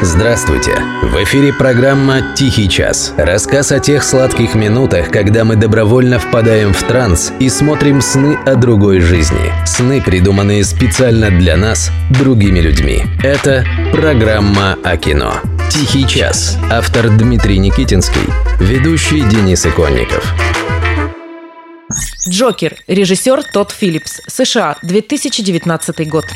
Здравствуйте! В эфире программа «Тихий час». Рассказ о тех сладких минутах, когда мы добровольно впадаем в транс и смотрим сны о другой жизни. Сны, придуманные специально для нас, другими людьми. Это программа о кино. «Тихий час». Автор Дмитрий Никитинский. Ведущий Денис Иконников. Джокер. Режиссер Тодд Филлипс. США. 2019 год.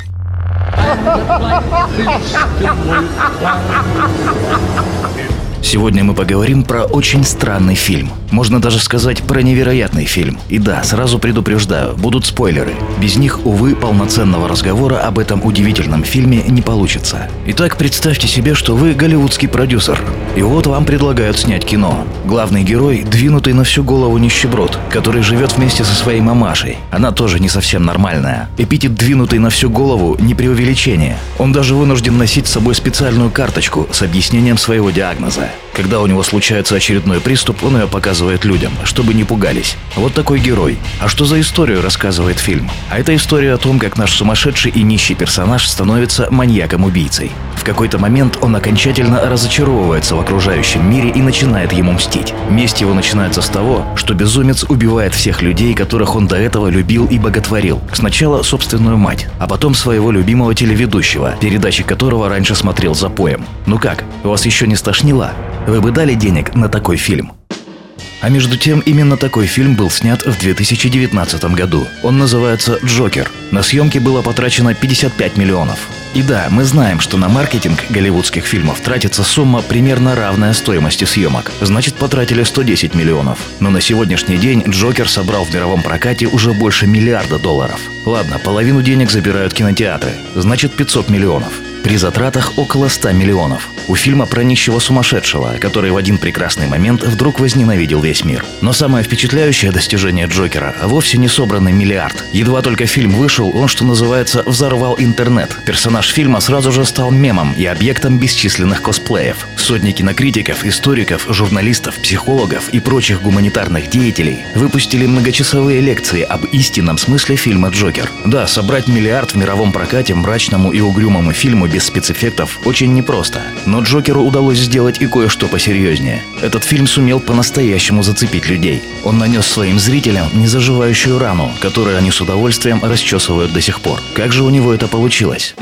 Сегодня мы поговорим про очень странный фильм. Можно даже сказать про невероятный фильм. И да, сразу предупреждаю, будут спойлеры. Без них, увы, полноценного разговора об этом удивительном фильме не получится. Итак, представьте себе, что вы голливудский продюсер. И вот вам предлагают снять кино. Главный герой – двинутый на всю голову нищеброд, который живет вместе со своей мамашей. Она тоже не совсем нормальная. Эпитет «двинутый на всю голову» – не преувеличение. Он даже вынужден носить с собой специальную карточку с объяснением своего диагноза. Когда у него случается очередной приступ, он ее показывает людям, чтобы не пугались. Вот такой герой. А что за историю рассказывает фильм? А это история о том, как наш сумасшедший и нищий персонаж становится маньяком-убийцей. В какой-то момент он окончательно разочаровывается в окружающем мире и начинает ему мстить. Месть его начинается с того, что безумец убивает всех людей, которых он до этого любил и боготворил. Сначала собственную мать, а потом своего любимого телеведущего, передачи которого раньше смотрел за поем. Ну как, вас еще не стошнило? Вы бы дали денег на такой фильм? А между тем, именно такой фильм был снят в 2019 году. Он называется «Джокер». На съемки было потрачено 55 миллионов. И да, мы знаем, что на маркетинг голливудских фильмов тратится сумма примерно равная стоимости съемок. Значит, потратили 110 миллионов. Но на сегодняшний день «Джокер» собрал в мировом прокате уже больше миллиарда долларов. Ладно, половину денег забирают кинотеатры. Значит, 500 миллионов. При затратах около 100 миллионов. У фильма про нищего сумасшедшего, который в один прекрасный момент вдруг возненавидел весь мир. Но самое впечатляющее достижение Джокера вовсе не собранный миллиард. Едва только фильм вышел, он, что называется, взорвал интернет. Персонаж фильма сразу же стал мемом и объектом бесчисленных косплеев. Сотни кинокритиков, историков, журналистов, психологов и прочих гуманитарных деятелей выпустили многочасовые лекции об истинном смысле фильма «Джокер». Да, собрать миллиард в мировом прокате мрачному и угрюмому фильму без спецэффектов очень непросто. Но Джокеру удалось сделать и кое-что посерьезнее. Этот фильм сумел по-настоящему зацепить людей. Он нанес своим зрителям незаживающую рану, которую они с удовольствием расчесывают до сих пор. Как же у него это получилось?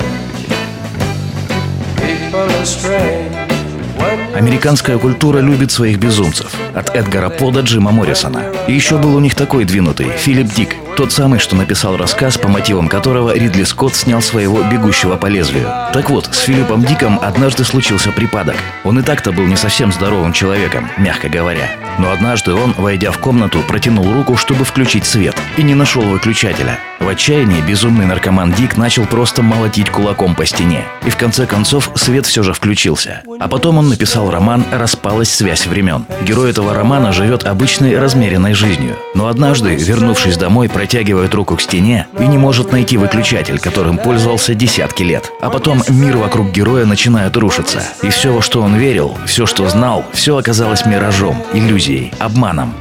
Американская культура любит своих безумцев. От Эдгара По до Джима Моррисона. И еще был у них такой двинутый, Филипп Дик. Тот самый, что написал рассказ, по мотивам которого Ридли Скотт снял своего «Бегущего по лезвию». Так вот, с Филиппом Диком однажды случился припадок. Он и так-то был не совсем здоровым человеком, мягко говоря. Но однажды он, войдя в комнату, протянул руку, чтобы включить свет, и не нашел выключателя. В отчаянии безумный наркоман Дик начал просто молотить кулаком по стене. И в конце концов свет все же включился. А потом он написал роман «Распалась связь времен». Герой этого романа живет обычной размеренной жизнью. Но однажды, вернувшись домой, протягивает руку к стене и не может найти выключатель, которым пользовался десятки лет. А потом мир вокруг героя начинает рушиться. И все, во что он верил, все, что знал, все оказалось миражом, иллюзией, обманом.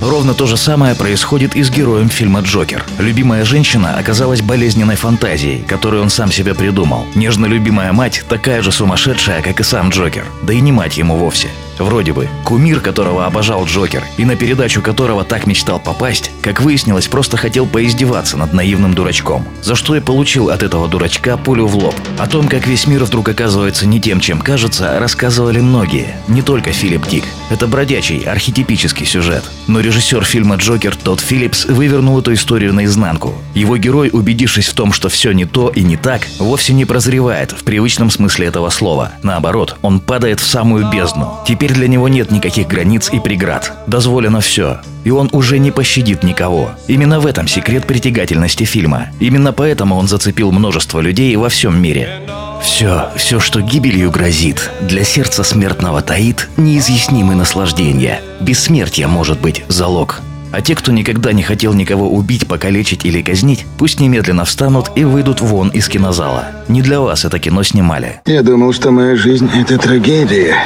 Ровно то же самое происходит и с героем фильма «Джокер». Любимая женщина оказалась болезненной фантазией, которую он сам себе придумал. Нежно любимая мать такая же сумасшедшая, как и сам Джокер. Да и не мать ему вовсе. Вроде бы. Кумир, которого обожал Джокер, и на передачу которого так мечтал попасть, как выяснилось, просто хотел поиздеваться над наивным дурачком. За что и получил от этого дурачка пулю в лоб. О том, как весь мир вдруг оказывается не тем, чем кажется, рассказывали многие. Не только Филипп Дик. Это бродячий, архетипический сюжет. Но режиссер фильма «Джокер» Тодд Филлипс вывернул эту историю наизнанку. Его герой, убедившись в том, что все не то и не так, вовсе не прозревает в привычном смысле этого слова. Наоборот, он падает в самую бездну. Теперь Теперь для него нет никаких границ и преград. Дозволено все. И он уже не пощадит никого. Именно в этом секрет притягательности фильма. Именно поэтому он зацепил множество людей во всем мире. Все, все, что гибелью грозит, для сердца смертного таит неизъяснимые наслаждения. Бессмертие может быть залог. А те, кто никогда не хотел никого убить, покалечить или казнить, пусть немедленно встанут и выйдут вон из кинозала. Не для вас это кино снимали. Я думал, что моя жизнь – это трагедия.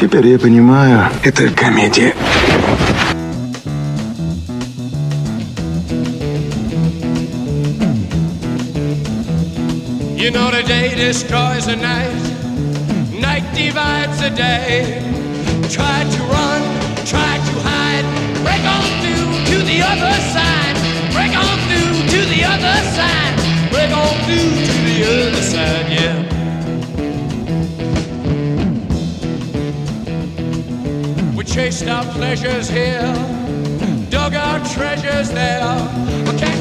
Теперь я понимаю, это комедия. You know the day destroys the night, night divides the day. Try to run, break on through to the other side, break on through to the other side, break on through to the other side, yeah. We chased our pleasures here, dug our treasures there.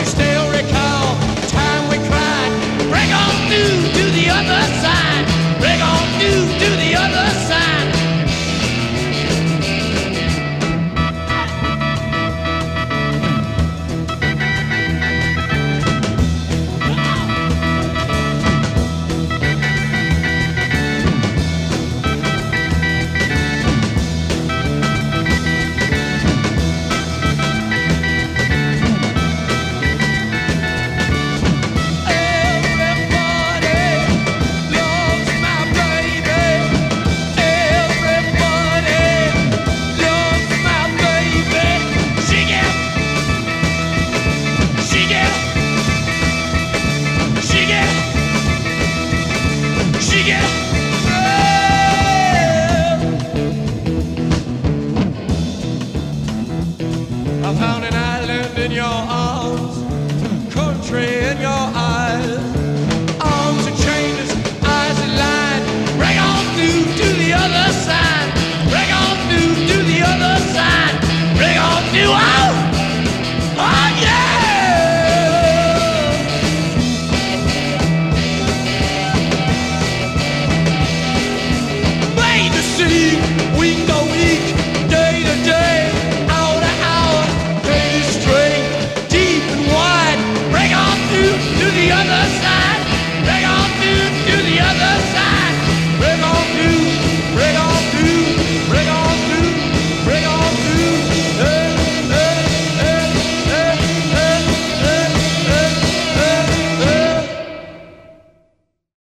your arms.